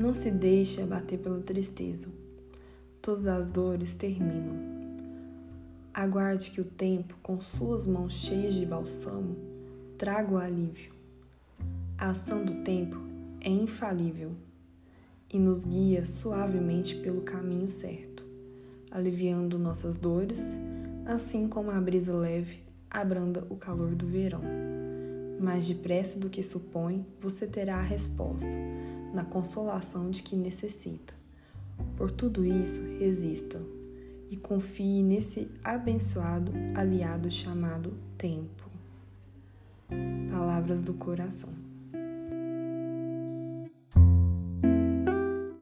Não se deixe abater pela tristeza. Todas as dores terminam. Aguarde que o tempo, com suas mãos cheias de balsamo, traga o alívio. A ação do tempo é infalível e nos guia suavemente pelo caminho certo, aliviando nossas dores, assim como a brisa leve abranda o calor do verão. Mais depressa do que supõe, você terá a resposta, na consolação de que necessita. Por tudo isso, resista e confie nesse abençoado aliado chamado tempo. Palavras do coração.